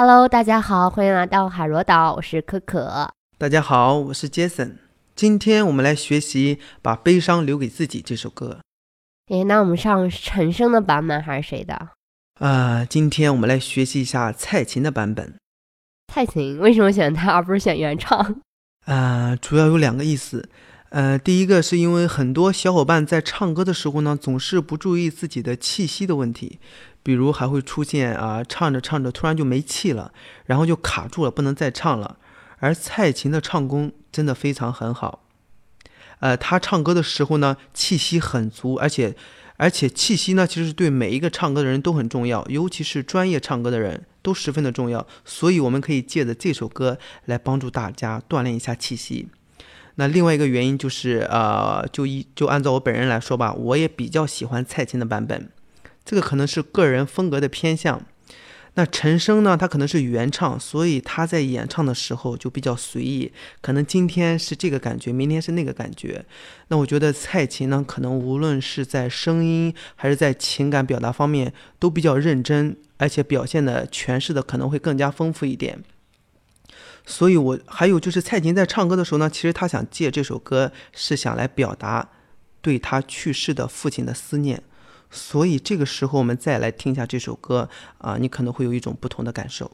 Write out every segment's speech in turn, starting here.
Hello，大家好，欢迎来到海螺岛，我是可可。大家好，我是 Jason。今天我们来学习《把悲伤留给自己》这首歌。诶，那我们上陈升的版本还是谁的？啊，今天我们来学习一下蔡琴的版本。蔡琴为什么选他而不是选原唱？啊，主要有两个意思。呃，第一个是因为很多小伙伴在唱歌的时候呢，总是不注意自己的气息的问题，比如还会出现啊，唱着唱着突然就没气了，然后就卡住了，不能再唱了。而蔡琴的唱功真的非常很好，呃，她唱歌的时候呢，气息很足，而且而且气息呢，其实是对每一个唱歌的人都很重要，尤其是专业唱歌的人都十分的重要。所以我们可以借着这首歌来帮助大家锻炼一下气息。那另外一个原因就是，呃，就一就按照我本人来说吧，我也比较喜欢蔡琴的版本，这个可能是个人风格的偏向。那陈升呢，他可能是原唱，所以他在演唱的时候就比较随意，可能今天是这个感觉，明天是那个感觉。那我觉得蔡琴呢，可能无论是在声音还是在情感表达方面都比较认真，而且表现的诠释的可能会更加丰富一点。所以，我还有就是蔡琴在唱歌的时候呢，其实她想借这首歌是想来表达对她去世的父亲的思念。所以这个时候我们再来听一下这首歌啊，你可能会有一种不同的感受。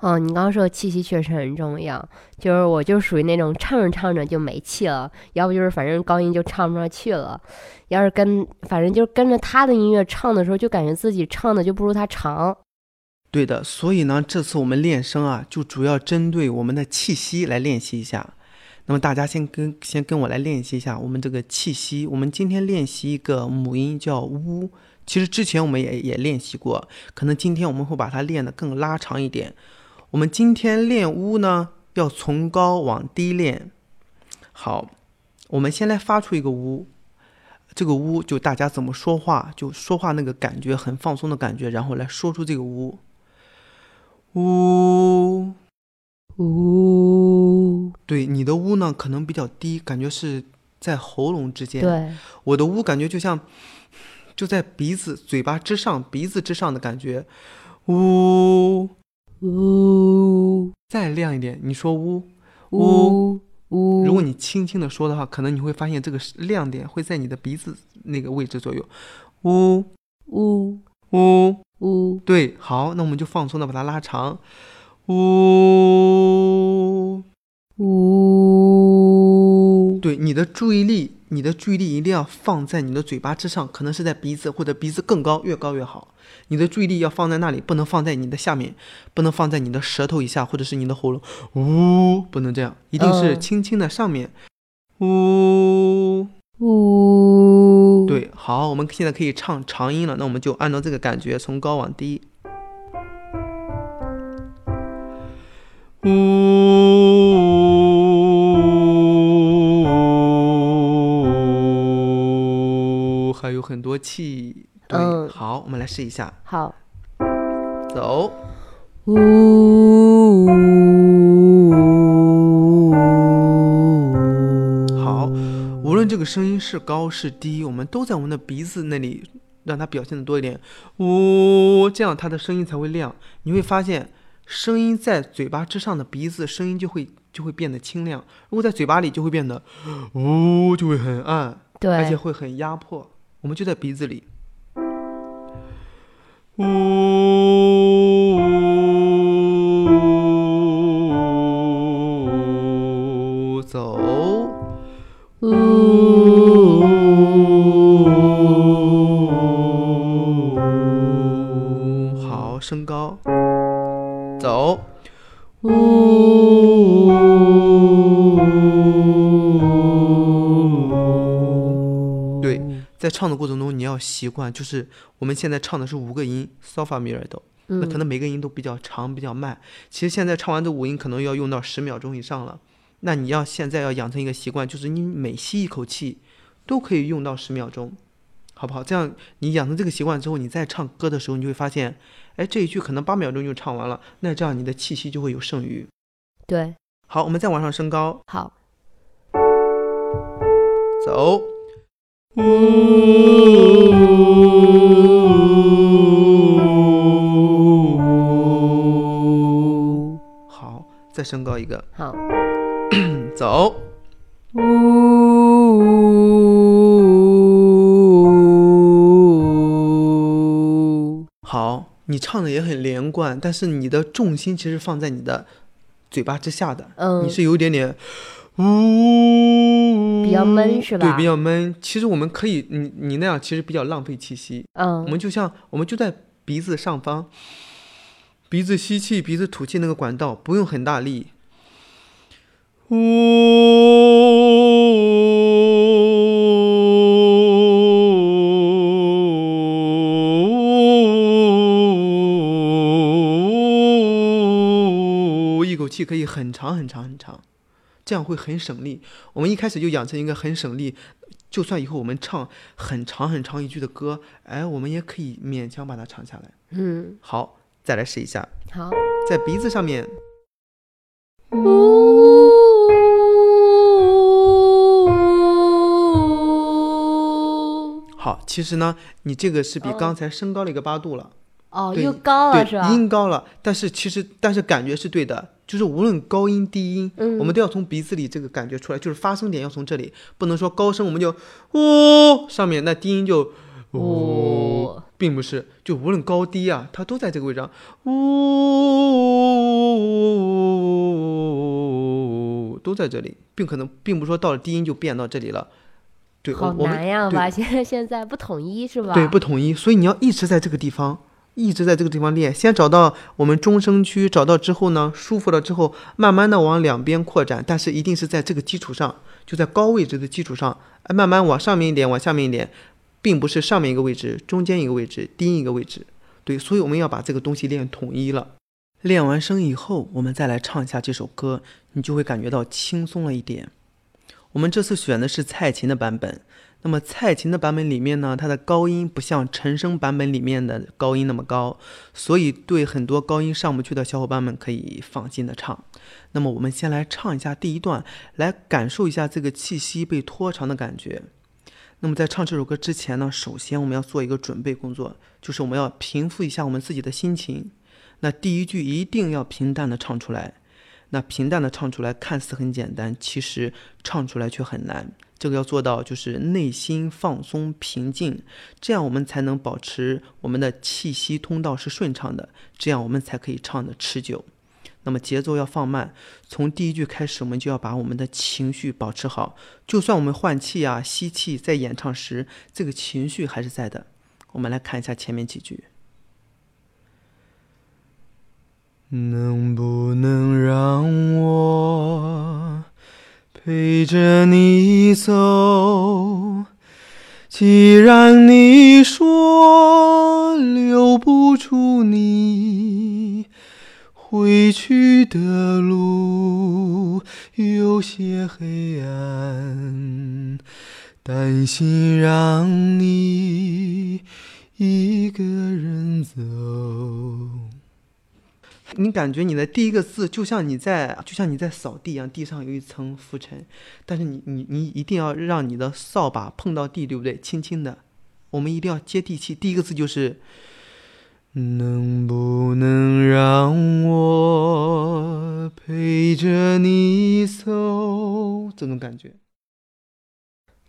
哦，你刚刚说气息确实很重要，就是我就属于那种唱着唱着就没气了，要不就是反正高音就唱不上去了。要是跟反正就跟着他的音乐唱的时候，就感觉自己唱的就不如他长。对的，所以呢，这次我们练声啊，就主要针对我们的气息来练习一下。那么大家先跟先跟我来练习一下我们这个气息。我们今天练习一个母音叫呜，其实之前我们也也练习过，可能今天我们会把它练得更拉长一点。我们今天练呜呢，要从高往低练。好，我们先来发出一个呜，这个呜就大家怎么说话，就说话那个感觉很放松的感觉，然后来说出这个呜。呜。呜，对，你的呜呢可能比较低，感觉是在喉咙之间。对，我的呜感觉就像就在鼻子、嘴巴之上、鼻子之上的感觉。呜。呜，再亮一点，你说呜。呜。呜。如果你轻轻的说的话，可能你会发现这个亮点会在你的鼻子那个位置左右。呜。呜呜。呜，对，好，那我们就放松的把它拉长，呜。呜，对，你的注意力，你的注意力一定要放在你的嘴巴之上，可能是在鼻子或者鼻子更高，越高越好。你的注意力要放在那里，不能放在你的下面，不能放在你的舌头以下或者是你的喉咙，呜，不能这样，一定是轻轻的上面，呜。呜。对，好，我们现在可以唱长音了。那我们就按照这个感觉，从高往低。呜，还有很多气。对，好，我们来试一下。好，走。这声音是高是低，我们都在我们的鼻子那里让它表现的多一点，呜，这样它的声音才会亮。你会发现，声音在嘴巴之上的鼻子声音就会就会变得清亮，如果在嘴巴里就会变得，呜，就会很暗，对，而且会很压迫。我们就在鼻子里，呜，走，呜。唱的过程中你要习惯，就是我们现在唱的是五个音，so fa mi re do，那可能每个音都比较长，比较慢。其实现在唱完这五音可能要用到十秒钟以上了。那你要现在要养成一个习惯，就是你每吸一口气都可以用到十秒钟。好不好？这样你养成这个习惯之后，你再唱歌的时候，你就会发现，哎，这一句可能八秒钟就唱完了。那这样你的气息就会有剩余。对，好，我们再往上升高。好，走。再升高一个，好。走。好，你唱的也很连贯，但是你的重心其实放在你的嘴巴之下的，嗯。你是有一点点，呜，比较闷是吧对，比较闷。其实我们可以，你你那样其实比较浪费气息。嗯我嗯们就像我们就在鼻子上方，鼻子吸气、鼻子吐气那个管道，不用很大力。呜，一口气可以很长很长很长，这样会很省力。我们一开始就养成一个很省力，就算以后我们唱很长很长一句的歌，哎，我们也可以勉强把它唱下来。嗯，好，再来试一下，好。在鼻子上面，好，其实呢，你这个是比哦刚才升高了一个八度了，哦，对又高了是，吧？音高了，但是其实但是感觉是对的，就是无论高音低音，嗯我们都要从鼻子里这个感觉出来，就是发声点要从这里，不能说高声我们就呜上面，那低音就呜，哦并不是，就无论高低啊，它都在这个位置上，呜，都在这里，并可能并不是说到了低音就变到这里了，对，好难呀！对发现现在不统一是吧？对，不统一，所以你要一直在这个地方，一直在这个地方练。先找到我们中声区，找到之后呢，舒服了之后，慢慢的往两边扩展，但是一定是在这个基础上，就在高位置的基础上，哎，慢慢往上面一点，往下面一点，并不是上面一个位置，中间一个位置，低一个位置。对，所以我们要把这个东西练统一了。练完声以后，我们再来唱一下这首歌，你就会感觉到轻松了一点。我们这次选的是蔡琴的版本，那么蔡琴的版本里面呢，它的高音不像陈升版本里面的高音那么高，所以对很多高音上不去的小伙伴们可以放心的唱。那么我们先来唱一下第一段，来感受一下这个气息被拖长的感觉。那么在唱这首歌之前呢，首先我们要做一个准备工作，就是我们要平复一下我们自己的心情。那第一句一定要平淡的唱出来。那平淡的唱出来看似很简单，其实唱出来却很难。这个要做到就是内心放松平静，这样我们才能保持我们的气息通道是顺畅的，这样我们才可以唱的持久。那么节奏要放慢，从第一句开始，我们就要把我们的情绪保持好。就算我们换气啊、吸气，在演唱时，这个情绪还是在的。我们来看一下前面几句。能不能让我陪着你走？既然你说留不住你，回去的路有些黑暗，担心让你一个人走。你感觉你的第一个字就像你在就像你在扫地一样，地上有一层浮尘，但是你你你一定要让你的扫把碰到地，对不对？轻轻的，我们一定要接地气。第一个字就是，能不能让我陪着你走？这种感觉。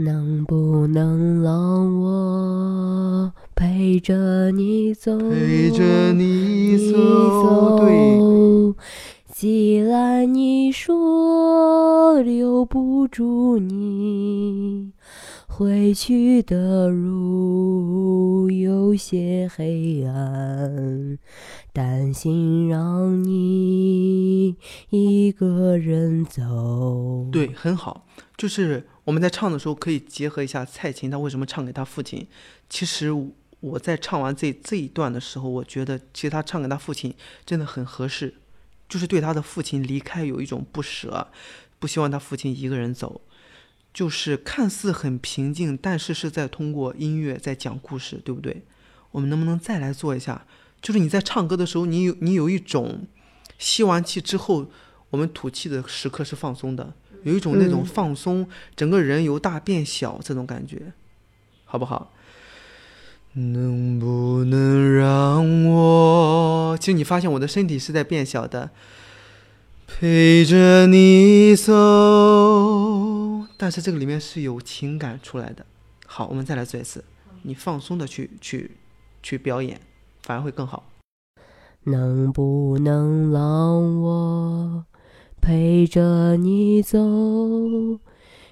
能不能让我陪着你走？陪着你你走，对。既然你说留不住你，回去的路有些黑暗，担心让你一个人走。对，很好。就是我们在唱的时候，可以结合一下蔡琴，她为什么唱给她父亲。其实我在唱完这这一段的时候，我觉得其实他唱给他父亲真的很合适，就是对他的父亲离开有一种不舍，不希望他父亲一个人走。就是看似很平静，但是是在通过音乐在讲故事，对不对？我们能不能再来做一下？就是你在唱歌的时候，你有你有一种吸完气之后，我们吐气的时刻是放松的。有一种那种嗯放松，整个人由大变小这种感觉，好不好？能不能让我？其实你发现我的身体是在变小的，陪着你走，但是这个里面是有情感出来的。好，我们再来做一次，你放松的去去去表演，反而会更好。能不能让我陪着你走？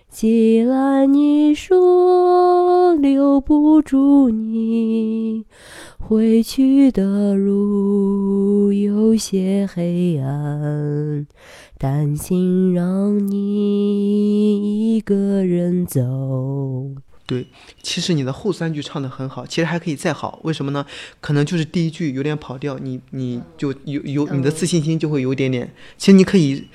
既然你说留不住你，回去的路有些黑暗，担心让你一个人走。对，其实你的后三句唱的很好，其实还可以再好。为什么呢？可能就是第一句有点跑调，你你就有有你的自信心就会有一点点。其实你可以，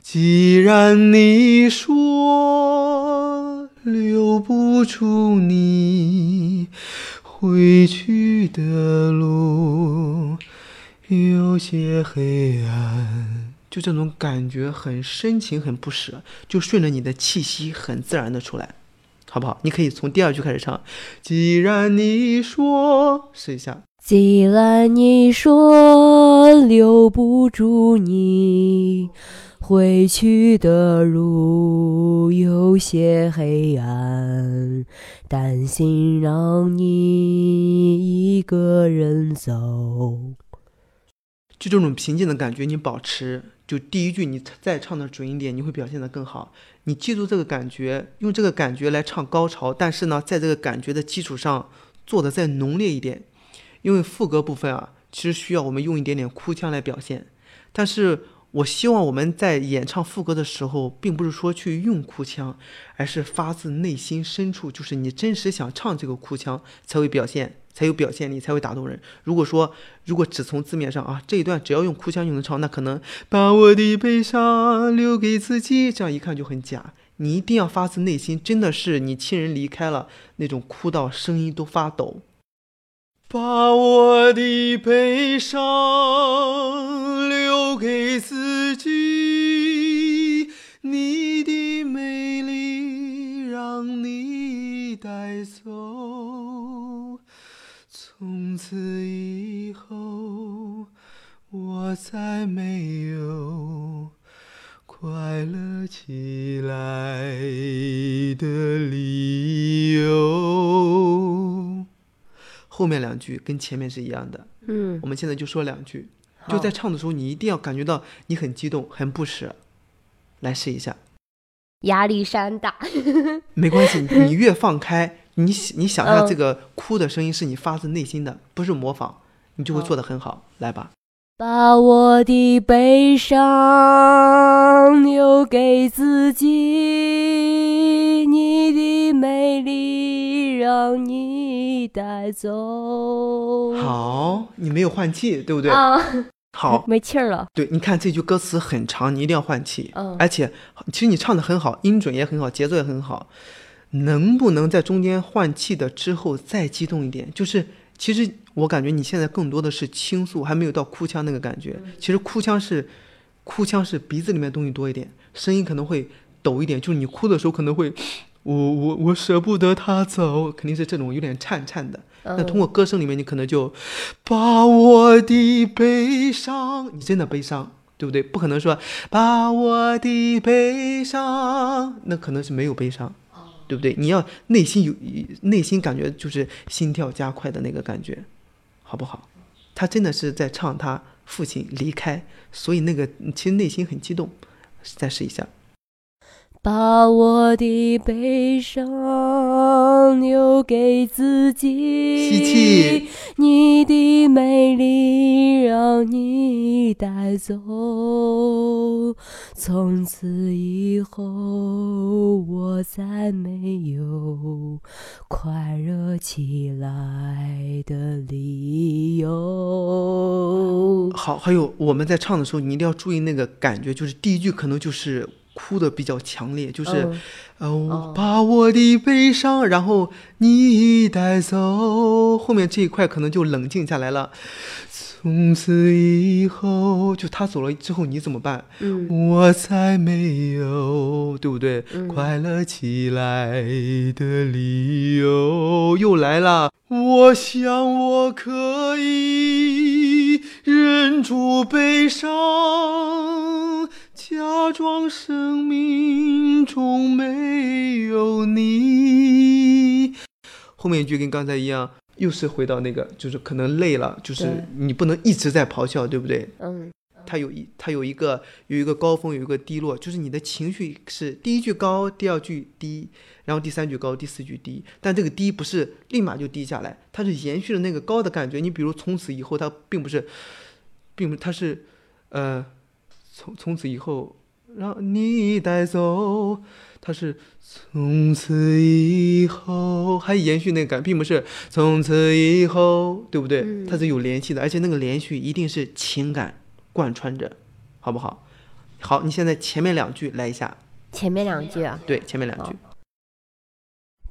既然你说留不住你，回去的路有些黑暗，就这种感觉很深情，很不舍，就顺着你的气息很自然的出来。好不好？你可以从第二句开始唱。既然你说，试一下。既然你说留不住你，回去的路有些黑暗，担心让你一个人走。就这种平静的感觉，你保持。就第一句，你再唱的准一点，你会表现的更好。你记住这个感觉，用这个感觉来唱高潮。但是呢，在这个感觉的基础上做的再浓烈一点，因为副歌部分啊，其实需要我们用一点点哭腔来表现。但是我希望我们在演唱副歌的时候，并不是说去用哭腔，而是发自内心深处，就是你真实想唱这个哭腔才会表现。才有表现力，才会打动人。如果说，如果只从字面上啊，这一段只要用哭腔就能唱，那可能把我的悲伤留给自己，这样一看就很假。你一定要发自内心，真的是你亲人离开了那种哭到声音都发抖。把我的悲伤留给自己，你的美丽让你带走。从此以后，我再没有快乐起来的理由。后面两句跟前面是一样的。嗯，我们现在就说两句，就在唱的时候，你一定要感觉到你很激动、很不舍。来试一下。压力山大。没关系，你越放开。你你想象这个哭的声音是你发自内心的，不是模仿，你就会做得很好。来吧，把我的悲伤留给自己，你的美丽让你带走。好，你没有换气，对不对？啊，好，没气儿了。对，你看这句歌词很长，你一定要换气。嗯，而且其实你唱的很好，音准也很好，节奏也很好。能不能在中间换气的之后再激动一点？就是其实我感觉你现在更多的是倾诉，还没有到哭腔那个感觉。其实哭腔是，哭腔是鼻子里面东西多一点，声音可能会抖一点。就是你哭的时候可能会，我我我舍不得他走，肯定是这种有点颤颤的。那通过歌声里面，你可能就把我的悲伤，你真的悲伤，对不对？不可能说把我的悲伤，那可能是没有悲伤。对不对？你要内心有，内心感觉就是心跳加快的那个感觉，好不好？他真的是在唱他父亲离开，所以那个其实内心很激动。再试一下。把我的悲伤留给自己，吸气。你的美丽让你带走，从此以后我再没有快乐起来的理由。好，还有我们在唱的时候，你一定要注意那个感觉，就是第一句可能就是。哭的比较强烈，就是，呃，把我的悲伤，然后你带走，后面这一块可能就冷静下来了。从此以后，就他走了之后，你怎么办？嗯，我再没有，对不对？快乐起来的理由又来了。我想我可以忍住悲伤，假装生命中没有你。后面一句跟刚才一样，又是回到那个，就是可能累了，就是你不能一直在咆哮，对不对？嗯，它有一它有一个有一个高峰，有一个低落，就是你的情绪是第一句高，第二句低，然后第三句高，第四句低。但这个低不是立马就低下来，它是延续了那个高的感觉。你比如从此以后，它并不是，并不它是，呃，从从此以后让你带走，它是从此以后还延续那个感，并不是从此以后，对不对？嗯它是有联系的，而且那个连续一定是情感贯穿着，好不好？好，你现在前面两句来一下，前面两句啊。对，前面两句。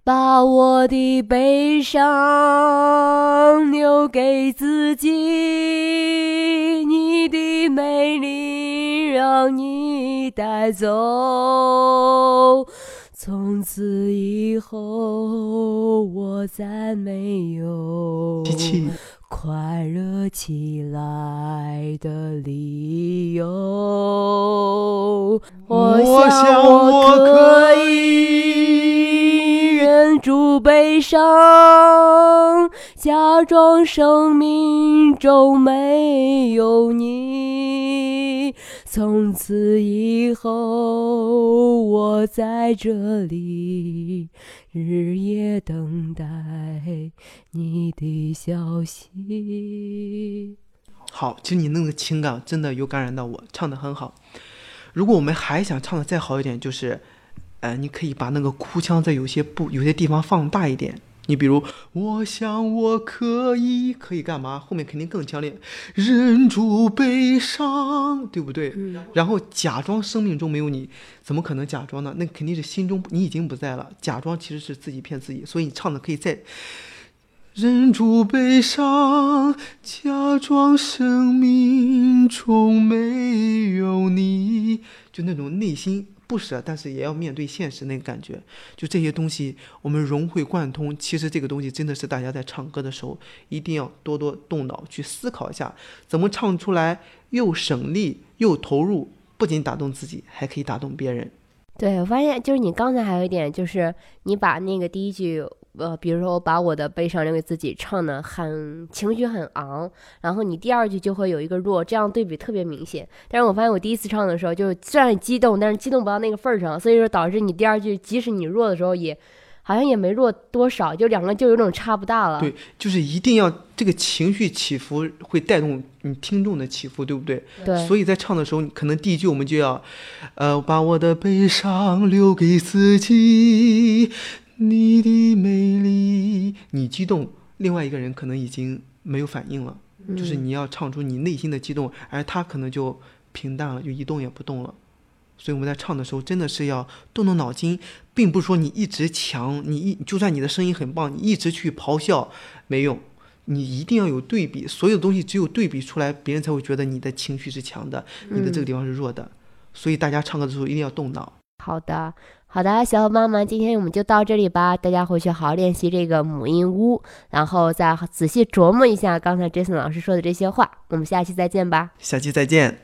把我的悲伤留给自己，你的美丽让你带走。从此以后，我再没有，快乐起来的理由。我想想我可以忍住悲伤，假装生命中没有你。从此以后，我在这里日夜等待你的消息。好，其实你那个情感真的有感染到我，唱的很好。如果我们还想唱的再好一点，就是，呃，你可以把那个哭腔在有些不有些地方放大一点。你比如，我想我可以可以干嘛？后面肯定更强烈，忍住悲伤，对不对？然后假装生命中没有你，怎么可能假装呢？那肯定是心中你已经不在了，假装其实是自己骗自己，所以你唱的可以再忍住悲伤，假装生命中没有你，就那种内心不舍，但是也要面对现实那个感觉。就这些东西，我们融会贯通。其实这个东西真的是大家在唱歌的时候一定要多多动脑去思考一下，怎么唱出来又省力又投入，不仅打动自己，还可以打动别人。对，我发现就是你刚才还有一点，就是你把那个第一句，呃，比如说我把我的悲伤留给自己，唱的很情绪很昂，然后你第二句就会有一个弱，这样对比特别明显。但是我发现我第一次唱的时候，就虽然激动，但是激动不到那个份儿上，所以说导致你第二句即使你弱的时候也，好像也没弱多少，就两个就有种差不大了。对，就是一定要这个情绪起伏会带动你听众的起伏，对不对？对，所以在唱的时候，可能第一句我们就要，呃，把我的悲伤留给自己，你的美丽。你激动，另外一个人可能已经没有反应了，就是嗯你要唱出你内心的激动，而他可能就平淡了，就一动也不动了。所以我们在唱的时候，真的是要动动脑筋，并不是说你一直强，你一就算你的声音很棒，你一直去咆哮没用，你一定要有对比，所有东西只有对比出来，别人才会觉得你的情绪是强的，你的这个地方是弱的。所以大家唱歌的时候一定要动脑。好的，好的，小伙伴们，今天我们就到这里吧。大家回去好好练习这个母音屋，然后再仔细琢磨一下刚才 Jason 老师说的这些话。我们下期再见吧。下期再见。